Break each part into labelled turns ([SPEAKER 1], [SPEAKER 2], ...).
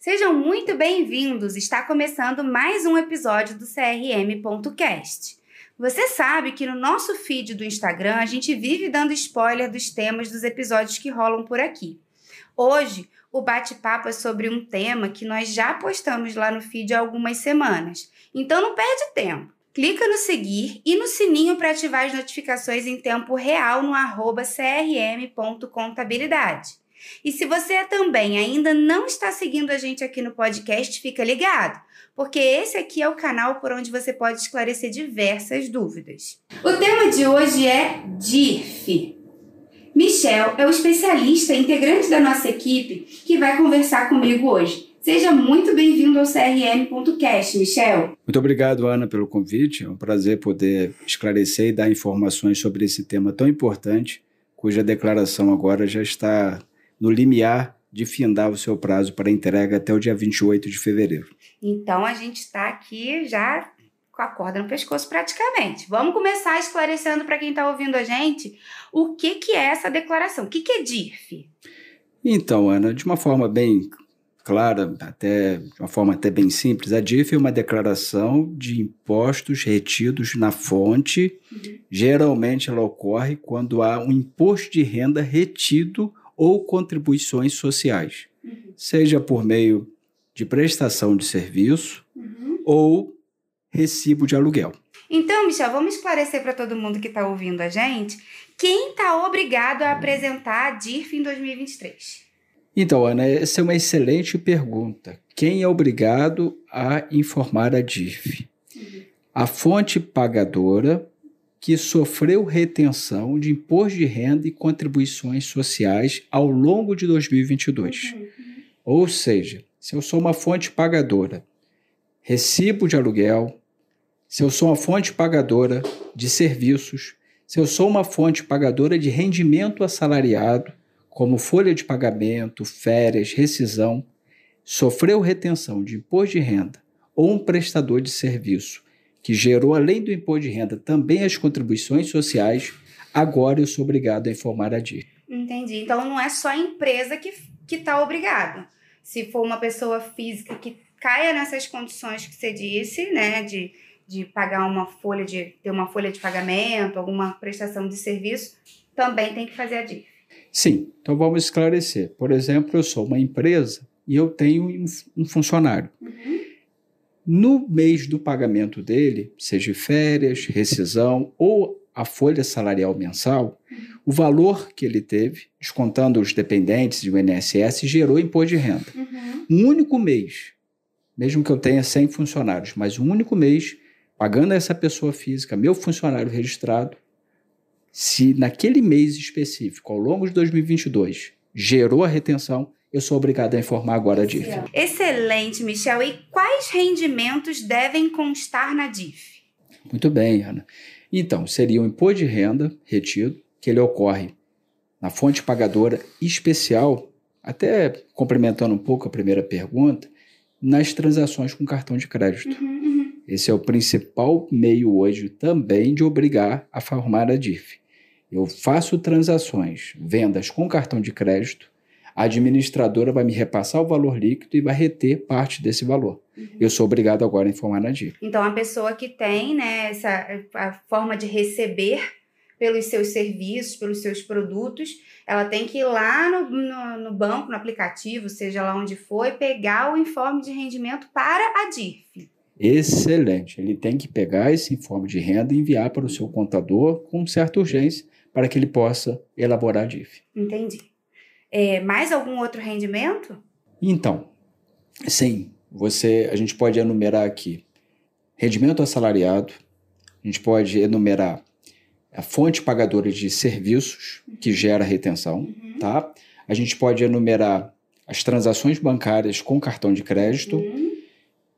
[SPEAKER 1] Sejam muito bem-vindos! Está começando mais um episódio do CRM.cast. Você sabe que no nosso feed do Instagram a gente vive dando spoiler dos temas dos episódios que rolam por aqui. Hoje, o bate-papo é sobre um tema que nós já postamos lá no feed há algumas semanas. Então não perde tempo. Clica no seguir e no sininho para ativar as notificações em tempo real no arroba crm.contabilidade. E se você também ainda não está seguindo a gente aqui no podcast, fica ligado, porque esse aqui é o canal por onde você pode esclarecer diversas dúvidas. O tema de hoje é DIRF. Michel é o especialista integrante da nossa equipe que vai conversar comigo hoje. Seja muito bem-vindo ao CRM.cast, Michel.
[SPEAKER 2] Muito obrigado, Ana, pelo convite. É um prazer poder esclarecer e dar informações sobre esse tema tão importante, cuja declaração agora já está no limiar de findar o seu prazo para entrega até o dia 28 de fevereiro.
[SPEAKER 1] Então a gente está aqui já com a corda no pescoço praticamente. Vamos começar esclarecendo para quem está ouvindo a gente o que, que é essa declaração, o que, que é DIRF?
[SPEAKER 2] Então, Ana, de uma forma bem clara, até de uma forma até bem simples, a DIF é uma declaração de impostos retidos na fonte. Uhum. Geralmente ela ocorre quando há um imposto de renda retido ou contribuições sociais, uhum. seja por meio de prestação de serviço uhum. ou recibo de aluguel.
[SPEAKER 1] Então, Michel, vamos esclarecer para todo mundo que está ouvindo a gente quem está obrigado a apresentar a DIRF em 2023.
[SPEAKER 2] Então, Ana, essa é uma excelente pergunta. Quem é obrigado a informar a DIRF? Uhum. A fonte pagadora que sofreu retenção de imposto de renda e contribuições sociais ao longo de 2022. Uhum. Ou seja, se eu sou uma fonte pagadora, recibo de aluguel, se eu sou uma fonte pagadora de serviços, se eu sou uma fonte pagadora de rendimento assalariado, como folha de pagamento, férias, rescisão, sofreu retenção de imposto de renda ou um prestador de serviço que gerou, além do imposto de renda, também as contribuições sociais, agora eu sou obrigado a informar a DIR.
[SPEAKER 1] Entendi. Então não é só a empresa que está obrigada. Se for uma pessoa física que caia nessas condições que você disse, né, de, de pagar uma folha de ter uma folha de pagamento, alguma prestação de serviço, também tem que fazer a DIF.
[SPEAKER 2] Sim, então vamos esclarecer. Por exemplo, eu sou uma empresa e eu tenho um funcionário. Uhum. No mês do pagamento dele, seja férias, rescisão ou a folha salarial mensal, o valor que ele teve, descontando os dependentes e o INSS, gerou imposto de renda. Uhum. Um único mês, mesmo que eu tenha 100 funcionários, mas um único mês, pagando a essa pessoa física, meu funcionário registrado, se naquele mês específico, ao longo de 2022, gerou a retenção, eu sou obrigado a informar agora a DIF.
[SPEAKER 1] Excelente, Michel. E quais rendimentos devem constar na DIF?
[SPEAKER 2] Muito bem, Ana. Então, seria o imposto de renda retido, que ele ocorre na fonte pagadora especial, até complementando um pouco a primeira pergunta, nas transações com cartão de crédito. Uhum, uhum. Esse é o principal meio hoje também de obrigar a formar a DIF. Eu faço transações, vendas com cartão de crédito, a administradora vai me repassar o valor líquido e vai reter parte desse valor. Uhum. Eu sou obrigado agora a informar na DIR.
[SPEAKER 1] Então, a pessoa que tem né, essa a forma de receber pelos seus serviços, pelos seus produtos, ela tem que ir lá no, no, no, banco, no aplicativo, seja lá onde for, pegar o informe de rendimento para a DIRF.
[SPEAKER 2] Excelente. Ele tem que pegar esse informe de renda e enviar para o seu contador com certa urgência para que ele possa elaborar a DIF.
[SPEAKER 1] Entendi. É, mais algum outro rendimento?
[SPEAKER 2] Então, sim, você, a gente pode enumerar aqui rendimento assalariado, a gente pode enumerar a fonte pagadora de serviços que gera retenção, uhum. tá? A gente pode enumerar as transações bancárias com cartão de crédito uhum.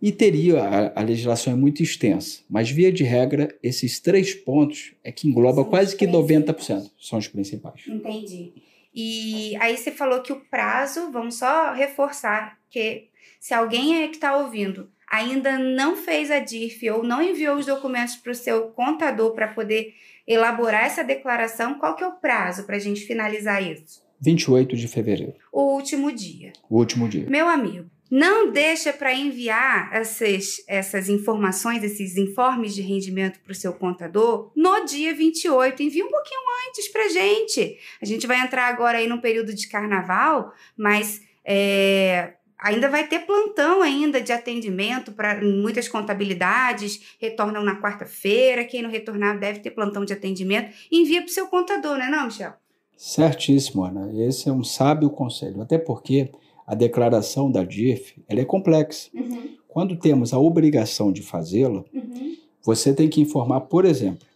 [SPEAKER 2] e teria a, a, legislação é muito extensa, mas via de regra esses três pontos é que engloba são quase que 90% são os principais.
[SPEAKER 1] Entendi. E aí você falou que o prazo, vamos só reforçar que se alguém é que está ouvindo ainda não fez a DIRF ou não enviou os documentos para o seu contador para poder elaborar essa declaração, qual que é o prazo para a gente finalizar isso?
[SPEAKER 2] 28 de fevereiro.
[SPEAKER 1] O último dia.
[SPEAKER 2] O último dia.
[SPEAKER 1] Meu amigo, Não deixa para enviar essas, essas informações, esses informes de rendimento para o seu contador no dia 28. Envia um pouquinho antes para gente. A gente vai entrar agora aí no período de carnaval, mas é, ainda vai ter plantão ainda de atendimento para muitas contabilidades, retornam na quarta-feira, quem não retornar deve ter plantão de atendimento, envia para o seu contador, não é não, Michel?
[SPEAKER 2] Certíssimo, Ana. Esse é um sábio conselho, até porque a declaração da DIF ela é complexa. Uhum. Quando temos a obrigação de fazê-la, uhum. você tem que informar, por exemplo,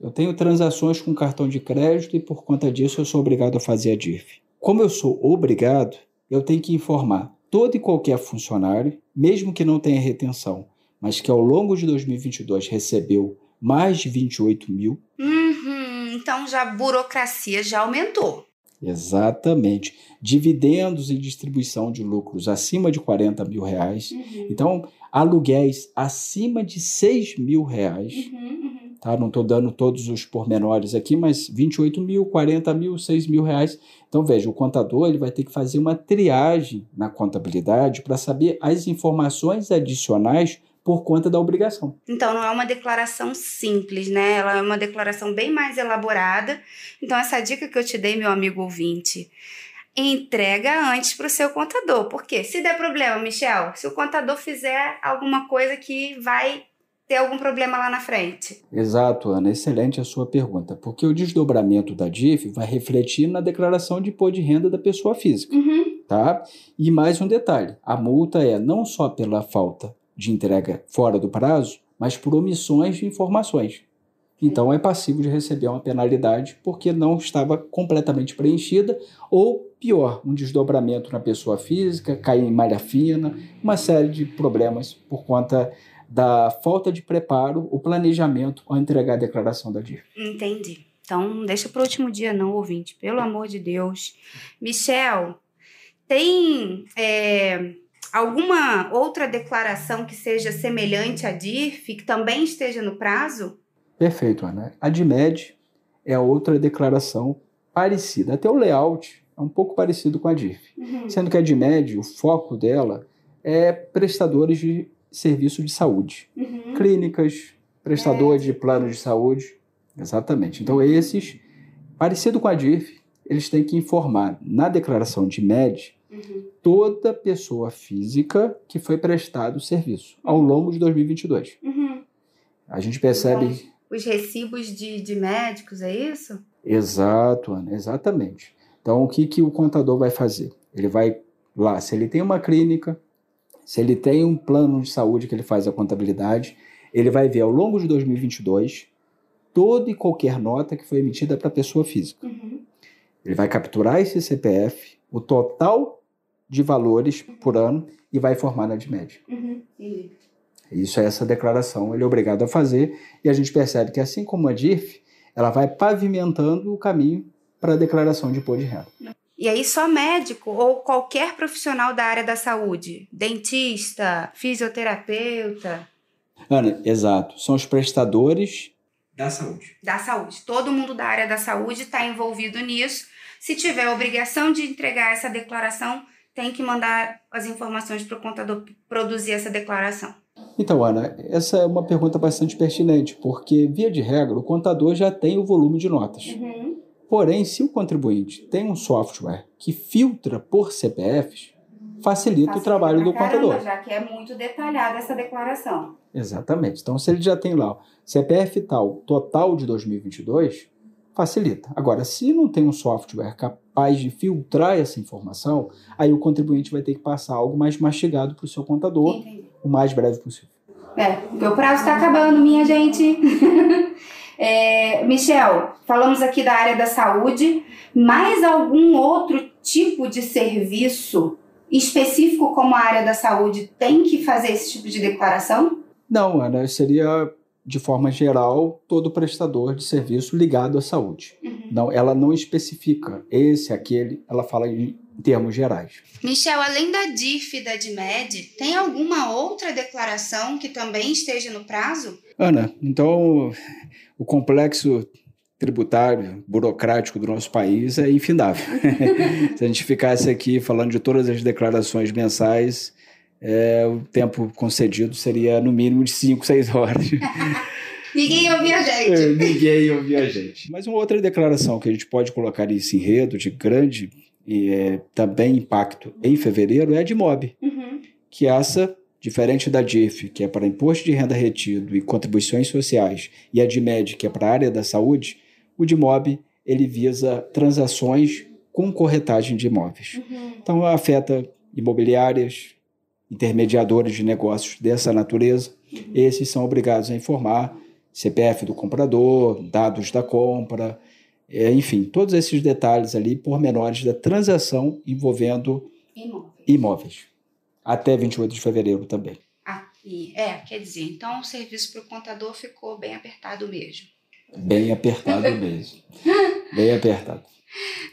[SPEAKER 2] eu tenho transações com cartão de crédito e por conta disso eu sou obrigado a fazer a DIF. Como eu sou obrigado, eu tenho que informar todo e qualquer funcionário, mesmo que não tenha retenção, mas que ao longo de 2022 recebeu mais de 28 mil.
[SPEAKER 1] Uhum, então já a burocracia já aumentou.
[SPEAKER 2] Exatamente. Dividendos e distribuição de lucros acima de 40 mil reais. Uhum. Então, aluguéis acima de 6 mil reais. Uhum, uhum. Tá? Não estou dando todos os pormenores aqui, mas 28 mil, 40 mil, 6 mil reais. Então, veja, o contador ele vai ter que fazer uma triagem na contabilidade para saber as informações adicionais por conta da obrigação.
[SPEAKER 1] Então, não é uma declaração simples, né? Ela é uma declaração bem mais elaborada. Então, essa dica que eu te dei, meu amigo ouvinte, entrega antes para o seu contador. Porque se der problema, Michel, se o contador fizer alguma coisa que vai ter algum problema lá na frente?
[SPEAKER 2] Exato, Ana. Excelente a sua pergunta. Porque o desdobramento da DIF vai refletir na declaração de imposto de renda da pessoa física. Uhum. Tá? E mais um detalhe: a multa é não só pela falta de entrega fora do prazo, mas por omissões de informações. Então é passivo de receber uma penalidade porque não estava completamente preenchida, ou pior, um desdobramento na pessoa física, cair em malha fina, uma série de problemas por conta da falta de preparo, o planejamento ao entregar a declaração da DIF.
[SPEAKER 1] Entendi. Então, deixa para o último dia, não, ouvinte, pelo amor de Deus. Michel, tem é, alguma outra declaração que seja semelhante à DIF, que também esteja no prazo?
[SPEAKER 2] Perfeito, Ana. A DIMED é outra declaração parecida. Até o layout é um pouco parecido com a DIF. Uhum. Sendo que a DIMED, o foco dela é prestadores de serviço de saúde. Uhum. Clínicas, prestadores é. de plano de saúde. Exatamente. Então, esses, parecido com a DIF, eles têm que informar na declaração de MED uhum. toda pessoa física que foi prestado o serviço ao longo de 2022. Uhum. A gente percebe. Então,
[SPEAKER 1] os recibos de, de médicos, é isso?
[SPEAKER 2] Exato, Ana, exatamente. Então, o que, que o contador vai fazer? Ele vai lá, se ele tem uma clínica, se ele tem um plano de saúde que ele faz a contabilidade, ele vai ver ao longo de 2022 toda e qualquer nota que foi emitida para a pessoa física. Uhum. Ele vai capturar esse CPF, o total de valores por ano e vai formar na DMED. Uhum. Isso é essa declaração, ele é obrigado a fazer e a gente percebe que assim como a DIRF, ela vai pavimentando o caminho para a declaração de imposto de renda.
[SPEAKER 1] E aí só médico ou qualquer profissional da área da saúde, dentista, fisioterapeuta.
[SPEAKER 2] Ana, exato, são os prestadores
[SPEAKER 1] da saúde. Da saúde. Todo mundo da área da saúde está envolvido nisso. Se tiver obrigação de entregar essa declaração, tem que mandar as informações para o contador produzir essa declaração.
[SPEAKER 2] Então, Ana, essa é uma pergunta bastante pertinente, porque, via de regra, o contador já tem o volume de notas. Uhum. Porém, se o contribuinte tem um software que filtra por CPFs, facilita, facilita o trabalho do caramba, contador.
[SPEAKER 1] Já que é muito detalhada essa declaração.
[SPEAKER 2] Exatamente. Então, se ele já tem lá CPF tal, total de 2022, facilita. Agora, se não tem um software capaz de filtrar essa informação, aí o contribuinte vai ter que passar algo mais mastigado para o seu contador Entendi. o mais breve possível.
[SPEAKER 1] É, o prazo está acabando, minha gente. É, Michel, falamos aqui da área da saúde, mais algum outro tipo de serviço específico como a área da saúde tem que fazer esse tipo de declaração?
[SPEAKER 2] Não, Ana, seria de forma geral todo prestador de serviço ligado à saúde. Uhum. Não, ela não especifica esse, aquele, ela fala em termos gerais.
[SPEAKER 1] Michel, além da DIF e da DIMED, tem alguma outra declaração que também esteja no prazo?
[SPEAKER 2] Ana, então o complexo tributário, burocrático do nosso país é infindável. Se a gente ficasse aqui falando de todas as declarações mensais, é, o tempo concedido seria no mínimo de 5, 6 horas.
[SPEAKER 1] Ninguém ouvia a gente.
[SPEAKER 2] É, ninguém ouvia a gente. Mas uma outra declaração que a gente pode colocar nesse enredo de grande e é, também impacto em fevereiro é a de MOB,
[SPEAKER 1] Uhum.
[SPEAKER 2] que essa, diferente da DIF, que é para imposto de renda retido e contribuições sociais, e a de MED, que é para a área da saúde, o de MOB ele visa transações com corretagem de imóveis.
[SPEAKER 1] Uhum.
[SPEAKER 2] Então afeta imobiliárias, intermediadores de negócios dessa natureza. Esses são obrigados a informar CPF do comprador, dados da compra, é, enfim, todos esses detalhes ali, pormenores da transação envolvendo
[SPEAKER 1] Imóveis.
[SPEAKER 2] imóveis. Até 28 de fevereiro também.
[SPEAKER 1] É, quer dizer, então o serviço para o contador ficou bem apertado mesmo.
[SPEAKER 2] Bem apertado mesmo. Bem apertado.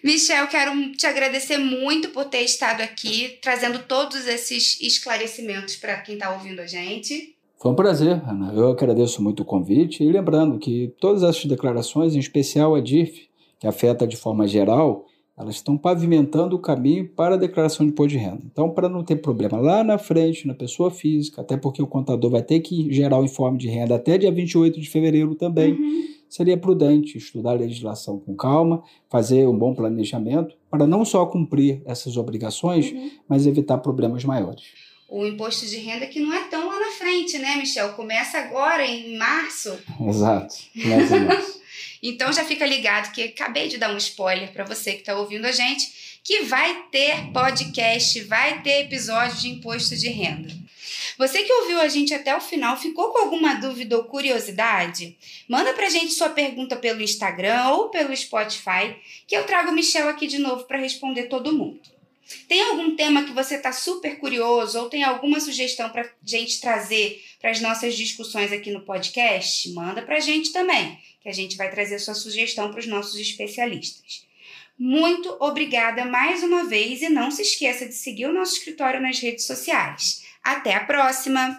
[SPEAKER 1] Michel, quero te agradecer muito por ter estado aqui, trazendo todos esses esclarecimentos para quem está ouvindo a gente.
[SPEAKER 2] Foi um prazer, Ana. Eu agradeço muito o convite e lembrando que todas essas declarações, em especial a DIF, que afeta de forma geral, elas estão pavimentando o caminho para a declaração de imposto de renda. Então, para não ter problema lá na frente, na pessoa física, até porque o contador vai ter que gerar o informe de renda até dia 28 de fevereiro também, seria prudente estudar a legislação com calma, fazer um bom planejamento, para não só cumprir essas obrigações,
[SPEAKER 1] Uhum.
[SPEAKER 2] mas evitar problemas maiores.
[SPEAKER 1] O imposto de renda que não é tão lá na frente, né, Michel? Começa agora, em março.
[SPEAKER 2] Exato. Mais ou menos.
[SPEAKER 1] Então já fica ligado que acabei de dar um spoiler para você que está ouvindo a gente, que vai ter podcast, vai ter episódio de imposto de renda. Você que ouviu a gente até o final, ficou com alguma dúvida ou curiosidade? Manda pra gente sua pergunta pelo Instagram ou pelo Spotify, que eu trago o Michel aqui de novo para responder todo mundo. Tem algum tema que você está super curioso ou tem alguma sugestão para gente trazer para as nossas discussões aqui no podcast? Manda para gente também, que a gente vai trazer sua sugestão para os nossos especialistas. Muito obrigada mais uma vez e não se esqueça de seguir o nosso escritório nas redes sociais. Até a próxima!